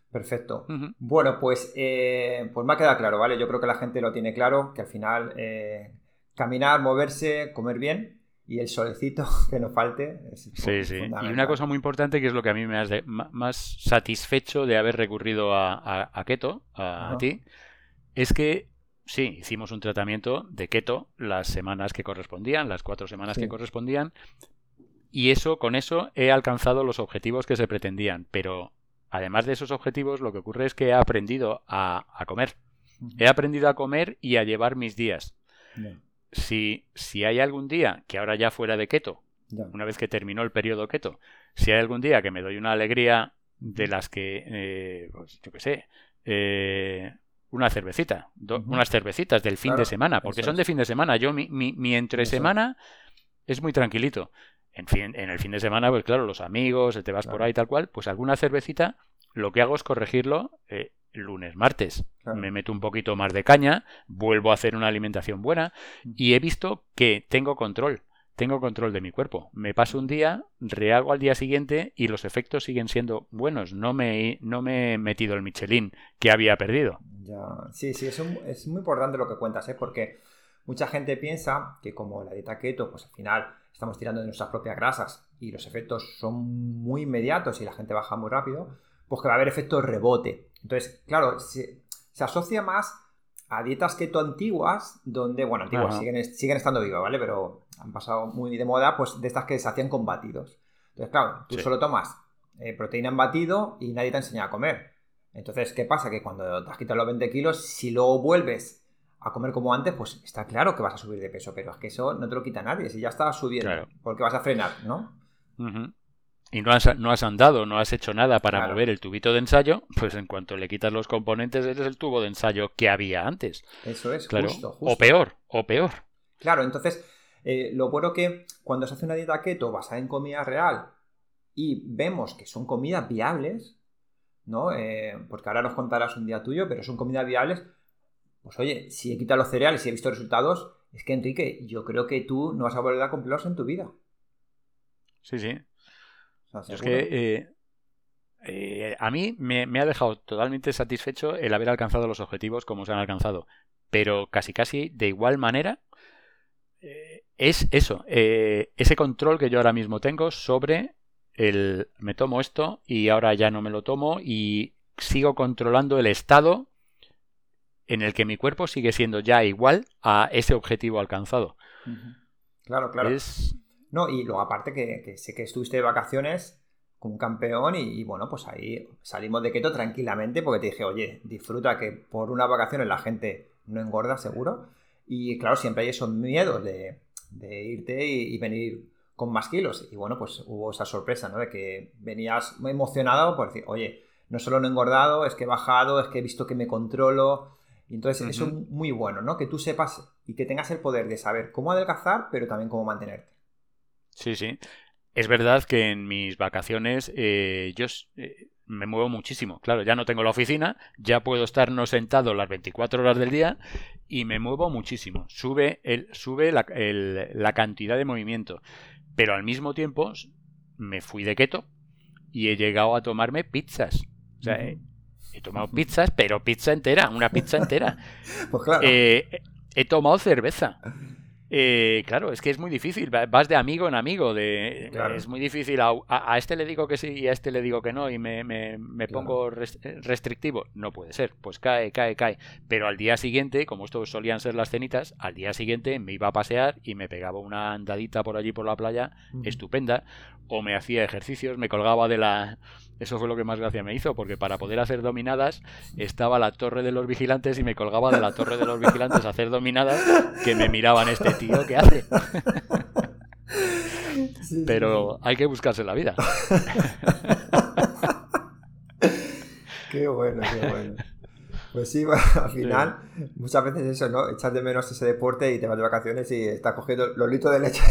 Perfecto. Bueno, pues, eh, pues me ha quedado claro, ¿vale? Yo creo que la gente lo tiene claro, que al final eh, caminar, moverse, comer bien y el solecito que no falte. sí, sí. Y una cosa muy importante que es lo que a mí me hace más satisfecho de haber recurrido a, keto, a, ti, es que sí, hicimos un tratamiento de keto las semanas que correspondían, las cuatro semanas que correspondían, y eso, con eso he alcanzado los objetivos que se pretendían, pero además de esos objetivos, lo que ocurre es que he aprendido a, comer. He aprendido a comer y a llevar mis días si, si hay algún día que ahora ya fuera de keto, una vez que terminó el periodo keto, si hay algún día que me doy una alegría de las que, eh, pues, yo qué sé, eh, una cervecita, unas cervecitas del fin de semana, porque son de fin de semana. Yo, mi, mi, entre semana es muy tranquilito. En, fin, en el fin de semana, pues claro, los amigos, te vas por ahí tal cual, pues alguna cervecita, lo que hago es corregirlo eh, lunes, martes. Me meto un poquito más de caña, vuelvo a hacer una alimentación buena y he visto que tengo control. Tengo control de mi cuerpo. Me paso un día, rehago al día siguiente y los efectos siguen siendo buenos. No me, no me he metido el Michelin que había perdido. Ya. Sí, sí, es, es muy importante lo que cuentas, ¿eh? porque mucha gente piensa que como la dieta keto, pues al final estamos tirando de nuestras propias grasas y los efectos son muy inmediatos y la gente baja muy rápido, pues que va a haber efecto rebote. Entonces, claro, se, asocia más a dietas keto antiguas, donde, bueno, antiguas, siguen, siguen, estando vivas, ¿vale? Pero han pasado muy de moda, pues de estas que se hacían con batidos. Entonces, claro, tú solo tomas eh, proteína en batido y nadie te enseña a comer. Entonces, ¿qué pasa? Que cuando te has quitado los 20 kilos, si luego vuelves a comer como antes, pues está claro que vas a subir de peso, pero es que eso no te lo quita nadie, si ya estás subiendo, porque vas a frenar, ¿no? Y no has, no has andado, no has hecho nada para mover el tubito de ensayo, pues en cuanto le quitas los componentes, eres el tubo de ensayo que había antes. Eso es, claro. justo, O peor, o peor. Claro, entonces, eh, lo bueno que cuando se hace una dieta keto basada en comida real y vemos que son comidas viables, ¿no? Eh, porque ahora nos contarás un día tuyo, pero son comidas viables, pues oye, si he quitado los cereales y he visto resultados, es que Enrique, yo creo que tú no vas a volver a cumplirlos en tu vida. Sí, sí es que eh, eh, a mí me, ha dejado totalmente satisfecho el haber alcanzado los objetivos como se han alcanzado. Pero casi casi de igual manera eh, es eso, ese control que yo ahora mismo tengo sobre el me tomo esto y ahora ya no me lo tomo y sigo controlando el estado en el que mi cuerpo sigue siendo ya igual a ese objetivo alcanzado. Claro, claro. Es, no, y luego aparte que, sé que estuviste de vacaciones con un campeón y, bueno, pues ahí salimos de keto tranquilamente porque te dije, oye, disfruta que por unas vacaciones la gente no engorda seguro. Y claro, siempre hay esos miedos de, irte y, venir con más kilos. Y bueno, pues hubo esa sorpresa, ¿no? De que venías muy emocionado por decir, oye, no solo no he engordado, es que he bajado, es que he visto que me controlo. Y entonces eso es muy bueno, ¿no? Que tú sepas y que tengas el poder de saber cómo adelgazar, pero también cómo mantenerte. Sí, sí. Es verdad que en mis vacaciones eh, yo eh, me muevo muchísimo. Claro, ya no tengo la oficina, ya puedo estar no sentado las 24 horas del día y me muevo muchísimo. Sube, el, sube la, la cantidad de movimiento. Pero al mismo tiempo me fui de keto y he llegado a tomarme pizzas. O sea, he, tomado pizzas, pero pizza entera, una pizza entera. pues claro. Eh, he tomado cerveza. Eh, claro, es que es muy difícil, vas de amigo en amigo, de, es muy difícil, a, este le digo que sí y a este le digo que no y me, pongo restrictivo, no puede ser, pues cae, cae, cae, pero al día siguiente, como esto solían ser las cenitas, al día siguiente me iba a pasear y me pegaba una andadita por allí por la playa, estupenda, o me hacía ejercicios, me colgaba de la, eso fue lo que más gracia me hizo, porque para poder hacer dominadas estaba la torre de los vigilantes y me colgaba de la torre de los vigilantes a hacer dominadas que me miraban este tío que hace. Pero hay que buscarse la vida. qué bueno, qué bueno. Pues sí, al final, muchas veces eso, ¿no? Echas de menos ese deporte y te vas de vacaciones y estás cogiendo los litros de leche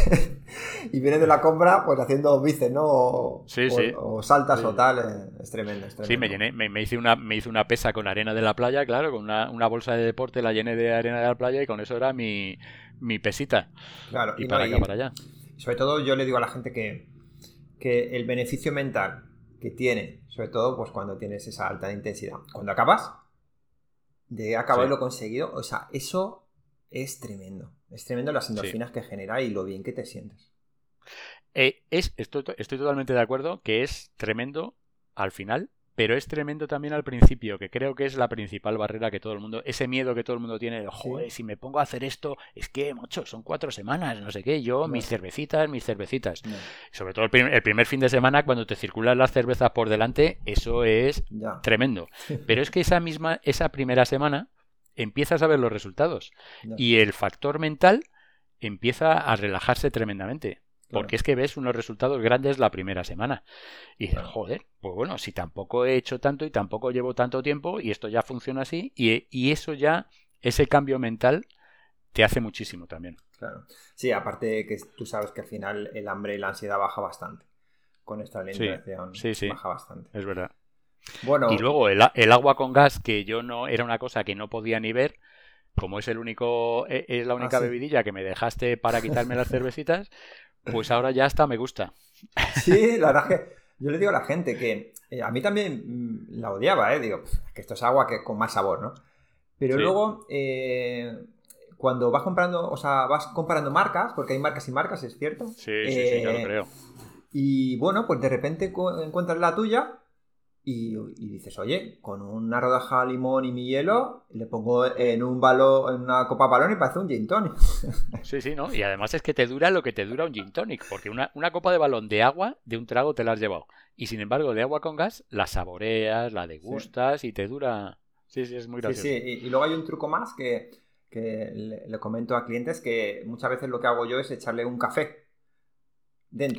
y vienes de la compra pues haciendo bíceps, ¿no? O, sí, sí. o saltas o tal, eh, es tremendo, Sí, me llené, me, hice una, me hice una pesa con arena de la playa, claro, con una, bolsa de deporte la llené de arena de la playa y con eso era mi, mi pesita. Claro, y, para acá, para allá. Sobre todo yo le digo a la gente que, que el beneficio mental que tiene, sobre todo pues cuando tienes esa alta intensidad, cuando acabas de acabar lo conseguido. O sea, eso es tremendo. Es tremendo las endorfinas que genera y lo bien que te sientes. Eh, es, estoy, estoy totalmente de acuerdo que es tremendo al final pero es tremendo también al principio, que creo que es la principal barrera que todo el mundo, ese miedo que todo el mundo tiene de, joder, si me pongo a hacer esto, es que, mucho, son cuatro semanas, no sé qué, yo, mis cervecitas, mis cervecitas. Sobre todo el, primer fin de semana, cuando te circulan las cervezas por delante, eso es tremendo. Pero es que esa misma, esa primera semana, empiezas a ver los resultados. Y el factor mental empieza a relajarse tremendamente. Porque es que ves unos resultados grandes la primera semana. Y dices, joder, pues bueno, si tampoco he hecho tanto y tampoco llevo tanto tiempo y esto ya funciona así, y, eso ya, ese cambio mental, te hace muchísimo también. Claro. Sí, aparte que tú sabes que al final el hambre y la ansiedad baja bastante. Con esta alimentación sí, sí, baja bastante. Es verdad. Bueno. Y luego el, agua con gas, que yo no, era una cosa que no podía ni ver, como es el único, e, es la única ah, bebidilla que me dejaste para quitarme las cervecitas, pues ahora ya hasta me gusta. Sí, la verdad es que yo le digo a la gente que eh, a mí también mm, la odiaba, ¿eh? Digo, que esto es agua que con más sabor, ¿no? Pero luego, eh, cuando vas comprando, o sea, vas comparando marcas, porque hay marcas y marcas, es cierto. Sí, sí, sí, yo lo eh, creo. Y bueno, pues de repente encuentras la tuya y, dices, oye, con una rodaja de limón y mi hielo, le pongo en un balón, en una copa balón y parece un gin tonic. Sí, sí, ¿no? Y además es que te dura lo que te dura un gin tonic, porque una, copa de balón de agua, de un trago, te la has llevado. Y sin embargo, de agua con gas, la saboreas, la degustas y te dura. Sí, sí, es muy gracioso. Sí, sí, y, luego hay un truco más que, le comento a clientes que muchas veces lo que hago yo es echarle un café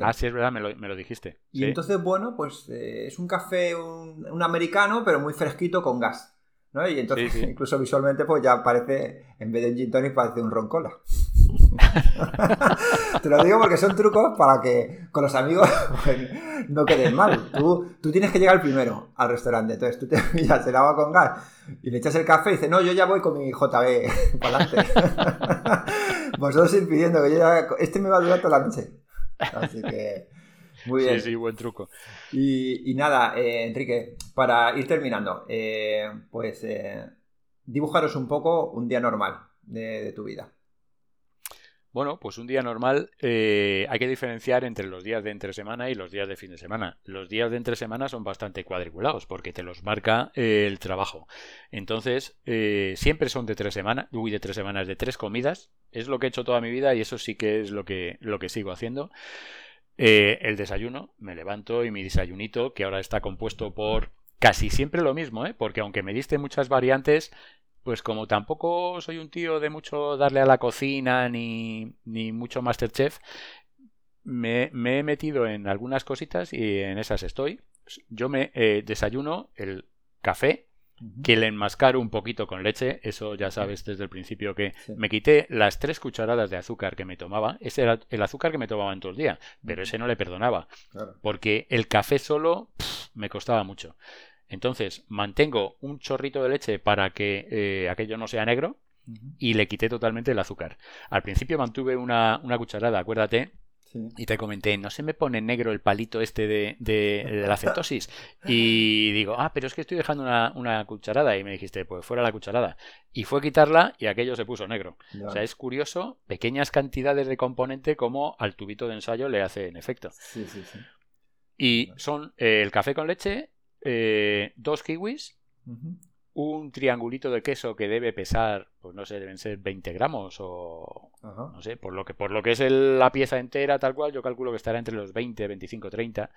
Ah, sí, es verdad, me lo, dijiste. Y entonces, bueno, pues eh, es un café, un, americano, pero muy fresquito con gas. ¿no? Y entonces, incluso visualmente, pues ya parece, en vez de un gin tonic, parece un roncola. Te lo digo porque son trucos para que con los amigos pues, no queden mal. Tú, tú, tienes que llegar primero al restaurante. Entonces tú te miras el agua con gas y le echas el café y dices, no, yo ya voy con mi JB para adelante. Vosotros impidiendo que yo ya... Este me va a durar toda la noche. Así que, muy bien. Sí, sí, buen truco. Y, nada, eh, Enrique, para ir terminando, eh, pues eh, dibujaros un poco un día normal de, tu vida. Bueno, pues un día normal hay que diferenciar entre los días de entre semana y los días de fin de semana. Los días de entre semana son bastante cuadriculados porque te los marca el trabajo. Entonces, siempre son de tres semanas, uy, de tres semanas, de tres comidas, es lo que he hecho toda mi vida y eso sí que es lo que, lo que sigo haciendo. Eh, el desayuno, me levanto y mi desayunito, que ahora está compuesto por casi siempre lo mismo, ¿eh? porque aunque me diste muchas variantes, pues como tampoco soy un tío de mucho darle a la cocina ni, ni mucho Masterchef, me, me he metido en algunas cositas y en esas estoy. yo me eh, desayuno el café que le enmascaro un poquito con leche, eso ya sabes desde el principio que me quité las tres cucharadas de azúcar que me tomaba, ese era el azúcar que me tomaba en todo el día, pero ese no le perdonaba, porque el café solo me costaba mucho. Entonces mantengo un chorrito de leche para que eh, aquello no sea negro y le quité totalmente el azúcar. Al principio mantuve una, una cucharada, acuérdate, y te comenté, no se me pone negro el palito este de, de, la cetosis. Y digo, ah, pero es que estoy dejando una, cucharada. Y me dijiste, pues fuera la cucharada. Y fue quitarla y aquello se puso negro. O sea, es curioso, pequeñas cantidades de componente como al tubito de ensayo le hace en efecto. Sí, sí, sí. Y son eh, el café con leche, eh, dos kiwis, un triangulito de queso que debe pesar, pues no sé, deben ser 20 gramos o no sé, por lo que por lo que es la pieza entera tal cual, yo calculo que estará entre los 20, 25, 30.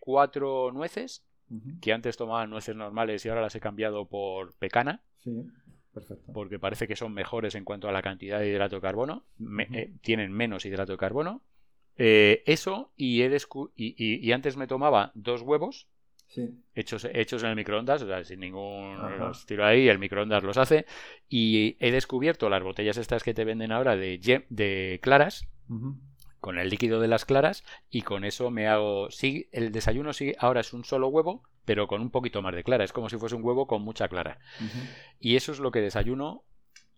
cuatro nueces, que antes tomaban nueces normales y ahora las he cambiado por pecana. Sí, perfecto. Porque parece que son mejores en cuanto a la cantidad de hidrato de carbono, eh, tienen menos hidrato de carbono. Eh, eso y, he y antes me tomaba dos huevos hechos, hechos en el microondas, o sea, sin ningún los tiro ahí, el microondas los hace. Y he descubierto las botellas estas que te venden ahora de, de claras. Con el líquido de las claras y con eso me hago. Sí, el desayuno sí, ahora es un solo huevo, pero con un poquito más de clara. Es como si fuese un huevo con mucha clara. Y eso es lo que desayuno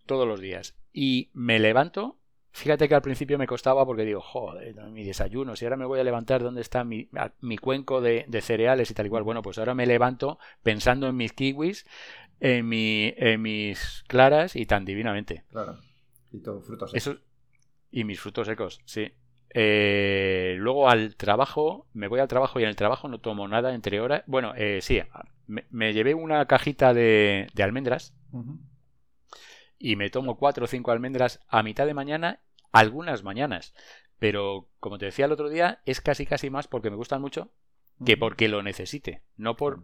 todos los días. Y me levanto Fíjate que al principio me costaba porque digo, joder, mi desayuno, si ahora me voy a levantar, ¿dónde está mi, mi cuenco de, cereales y tal igual? Bueno, pues ahora me levanto pensando en mis kiwis, en, mi, en mis claras y tan divinamente. Claro. Y todo, frutos secos. Eso, y mis frutos secos, sí. Eh, luego al trabajo, me voy al trabajo y en el trabajo no tomo nada entre horas. Bueno, eh, sí, me, llevé una cajita de, de almendras y me tomo cuatro o cinco almendras a mitad de mañana, algunas mañanas. Pero, como te decía el otro día, es casi casi más porque me gustan mucho que porque lo necesite. No por.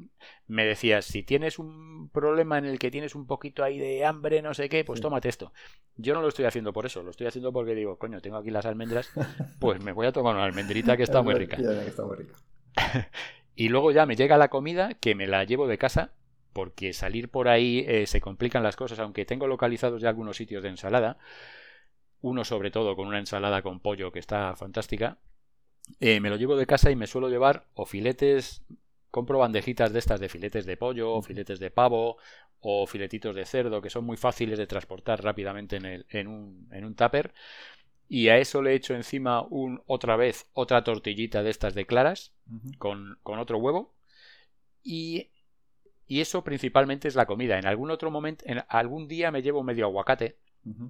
Me decías, si tienes un problema en el que tienes un poquito ahí de hambre, no sé qué, pues tómate esto. Yo no lo estoy haciendo por eso, lo estoy haciendo porque digo, coño, tengo aquí las almendras, pues me voy a tomar una almendrita que está muy rica. y luego ya me llega la comida que me la llevo de casa porque salir por ahí eh, se complican las cosas, aunque tengo localizados ya algunos sitios de ensalada, uno sobre todo con una ensalada con pollo que está fantástica, eh, me lo llevo de casa y me suelo llevar o filetes, compro bandejitas de estas de filetes de pollo, o filetes de pavo, o filetitos de cerdo, que son muy fáciles de transportar rápidamente en, el, en, un, en un tupper. Y a eso le echo encima un, otra vez otra tortillita de estas de claras con, con otro huevo. Y y eso principalmente es la comida. En algún otro momento, en algún día me llevo medio aguacate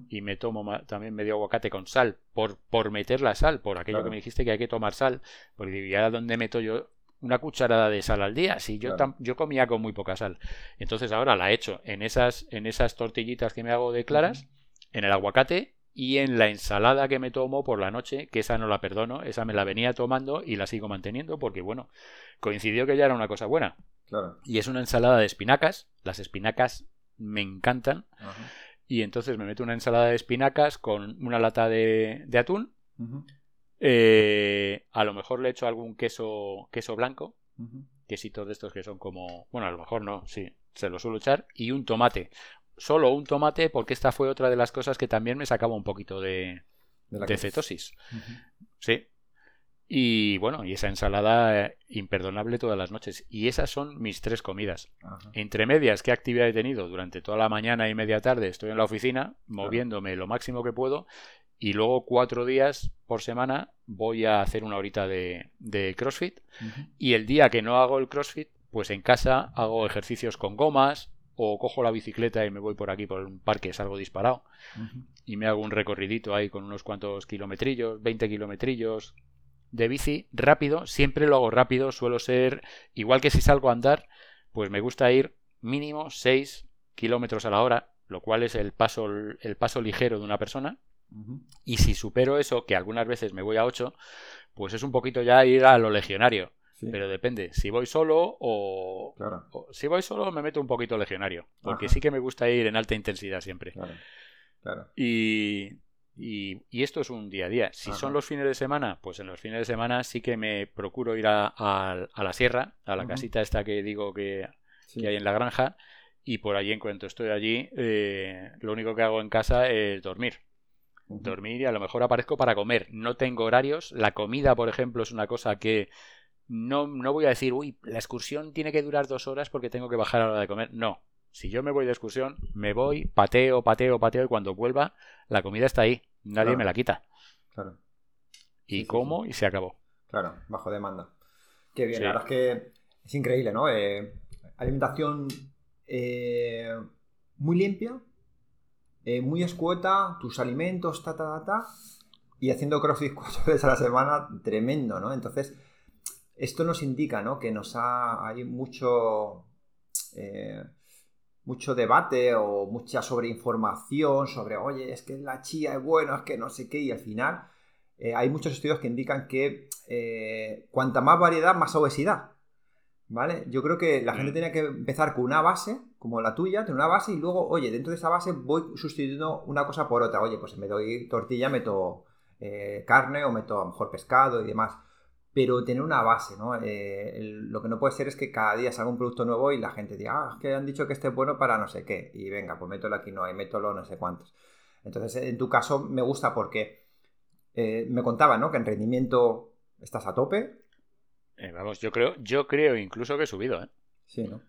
y me tomo también medio aguacate con sal por, por meter la sal, por aquello que me dijiste que hay que tomar sal. Porque ya donde meto yo una cucharada de sal al día. Si yo, yo comía con muy poca sal. Entonces ahora la echo en esas, en esas tortillitas que me hago de claras, en el aguacate y en la ensalada que me tomo por la noche, que esa no la perdono, esa me la venía tomando y la sigo manteniendo porque, bueno, coincidió que ya era una cosa buena. Y es una ensalada de espinacas. Las espinacas me encantan. Y entonces me meto una ensalada de espinacas con una lata de, atún. Eh, a lo mejor le echo algún queso, queso blanco. Quesitos de estos que son como. Bueno, a lo mejor no, sí, se lo suelo echar. Y un tomate. Solo un tomate, porque esta fue otra de las cosas que también me sacaba un poquito de, de, cetosis. Sí. Y bueno, y esa ensalada eh, imperdonable todas las noches. Y esas son mis tres comidas. Entre medias, ¿qué actividad he tenido? Durante toda la mañana y media tarde estoy en la oficina, moviéndome lo máximo que puedo. Y luego cuatro días por semana voy a hacer una horita de, CrossFit. Y el día que no hago el CrossFit, pues en casa hago ejercicios con gomas, o cojo la bicicleta y me voy por aquí por un parque, salgo disparado y me hago un recorridito ahí con unos cuantos kilometrillos, 20 kilometrillos, de bici rápido, siempre lo hago rápido, suelo ser, igual que si salgo a andar, pues me gusta ir mínimo 6 kilómetros a la hora, lo cual es el paso, el paso ligero de una persona. Y si supero eso, que algunas veces me voy a 8, pues es un poquito ya ir a lo legionario. Pero depende, si voy solo o, Si voy solo me meto un poquito legionario, porque sí que me gusta ir en alta intensidad siempre. Y, Y, esto es un día a día. Si son los fines de semana, pues en los fines de semana sí que me procuro ir a, la sierra, a la casita esta que digo que, hay en la granja, y por allí en cuanto estoy allí, eh, lo único que hago en casa es dormir. Dormir y a lo mejor aparezco para comer. No tengo horarios. La comida, por ejemplo, es una cosa que no, no voy a decir, uy, la excursión tiene que durar dos horas porque tengo que bajar a la hora de comer. No. Si yo me voy de excursión, me voy, pateo, pateo, pateo y cuando vuelva, la comida está ahí. Nadie me la quita. Claro. Y como y se acabó. Claro, bajo demanda. Qué bien, la verdad es que es increíble, ¿no? Eh, alimentación eh, muy limpia, eh, muy escueta, tus alimentos, ta, ta, ta, ta, y haciendo crossfit cuatro veces a la semana, tremendo, ¿no? Entonces, esto nos indica, ¿no? Que nos ha, hay mucho, eh, mucho debate o mucha sobreinformación sobre, oye, es que la chía es bueno, es que no sé qué, y al final hay muchos estudios que indican que cuanta más variedad, más obesidad. ¿Vale? Yo creo que la gente mm. tiene que empezar con una base, como la tuya, tener una base y luego, oye, dentro de esa base voy sustituyendo una cosa por otra. Oye, pues si me doy tortilla, meto eh, carne o meto a lo mejor pescado y demás. Pero tener una base, ¿no? Eh, lo que no puede ser es que cada día salga un producto nuevo y la gente diga, ah, es que han dicho que este es bueno para no sé qué. Y venga, pues meto aquí no y meto lo no sé cuántos. Entonces, en tu caso me gusta porque eh, me contaba, ¿no? Que en rendimiento estás a tope, eh, vamos, yo creo, yo creo incluso que he subido, ¿eh? Sí, ¿no?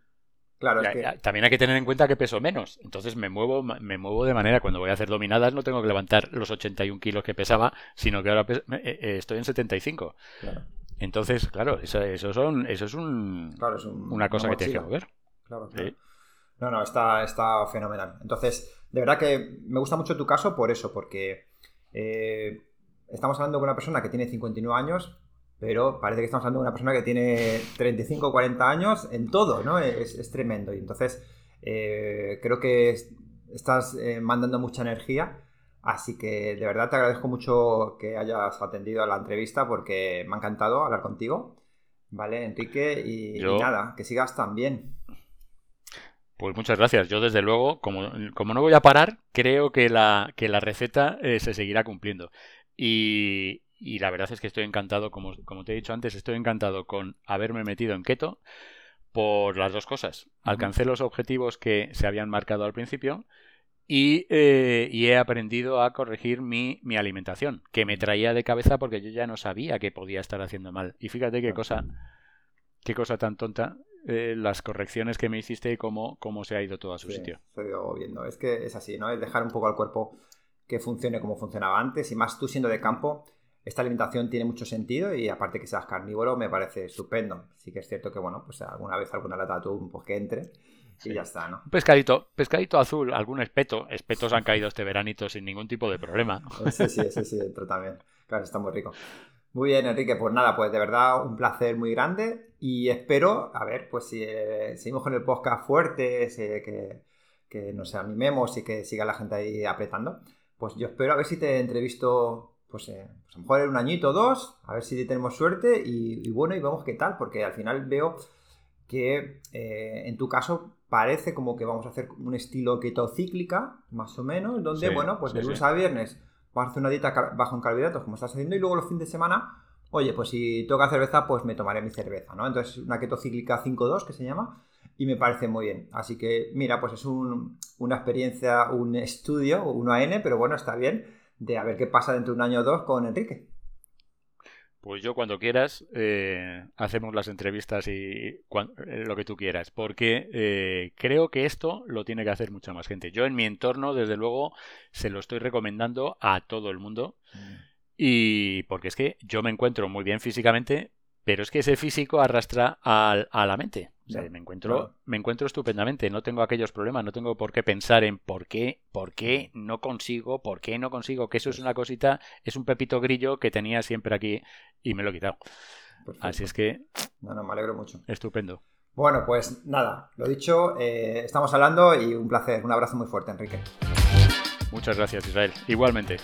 Claro, es que... También hay que tener en cuenta que peso menos. Entonces me muevo, me muevo de manera, cuando voy a hacer dominadas no tengo que levantar los 81 kilos que pesaba, sino que ahora eh, estoy en 75. Claro. Entonces, claro, eso, eso, son, eso es, un, una cosa que tienes que mover. Claro, No, no, está, está fenomenal. Entonces, de verdad que me gusta mucho tu caso por eso, porque estamos hablando con una persona que tiene 59 años, pero parece que estamos hablando de una persona que tiene 35 o 40 años en todo, ¿no? Es, tremendo. Y entonces eh, creo que estás eh, mandando mucha energía. Así que de verdad te agradezco mucho que hayas atendido a la entrevista porque me ha encantado hablar contigo. ¿Vale, Enrique? Y, nada, que sigas tan bien. Pues muchas gracias. Yo desde luego, como, como no voy a parar, creo que la, que la receta eh, se seguirá cumpliendo. Y, y la verdad es que estoy encantado, como, como te he dicho antes, estoy encantado con haberme metido en keto por las dos cosas. Alcancé los objetivos que se habían marcado al principio y, eh, he aprendido a corregir mi, mi, alimentación, que me traía de cabeza porque yo ya no sabía que podía estar haciendo mal. Y fíjate qué cosa, qué cosa tan tonta eh, las correcciones que me hiciste y cómo, cómo se ha ido todo a su sitio. Estoy viendo. Es que es así, ¿no? Es dejar un poco al cuerpo que funcione como funcionaba antes y más tú siendo de campo esta alimentación tiene mucho sentido y aparte que seas carnívoro me parece estupendo. Sí que es cierto que, bueno, pues alguna vez alguna lata de atún pues que entre y ya está, ¿no? pescadito, pescadito azul, algún espeto. Espetos han caído este veranito sin ningún tipo de problema. Sí, sí, sí, sí, entra también. Claro, está muy rico. Muy bien, Enrique, pues nada, pues de verdad un placer muy grande y espero, a ver, pues si eh, seguimos con el podcast fuerte, que, que nos animemos y que siga la gente ahí apretando, pues yo espero a ver si te entrevisto pues, eh, pues, a lo mejor en un añito o dos, a ver si tenemos suerte y, bueno, y vemos qué tal, porque al final veo que eh, en tu caso parece como que vamos a hacer un estilo ketocíclica, más o menos, donde, bueno, pues de lunes a viernes vamos a hacer una dieta bajo en carbohidratos, como estás haciendo, y luego los fines de semana, oye, pues si toca cerveza, pues me tomaré mi cerveza, ¿no? Entonces, una ketocíclica 5-2 que se llama, y me parece muy bien. Así que, mira, pues es una experiencia, un estudio, uno a N, pero bueno, está bien de a ver qué pasa dentro de un año o dos con Enrique. Pues yo cuando quieras eh, hacemos las entrevistas y eh, lo que tú quieras, porque eh, creo que esto lo tiene que hacer mucha más gente. Yo en mi entorno, desde luego, se lo estoy recomendando a todo el mundo. Mm. Y porque es que yo me encuentro muy bien físicamente, pero es que ese físico arrastra a, la mente. me encuentro, me encuentro estupendamente, no tengo aquellos problemas, no tengo por qué pensar en por qué, por qué no consigo, por qué no consigo, que eso es una cosita, es un pepito grillo que tenía siempre aquí y me lo he quitado. Así es que. No, no, me alegro mucho. Estupendo. Bueno, pues nada, lo dicho, eh, estamos hablando y un placer, un abrazo muy fuerte, Enrique. Muchas gracias, Israel. Igualmente.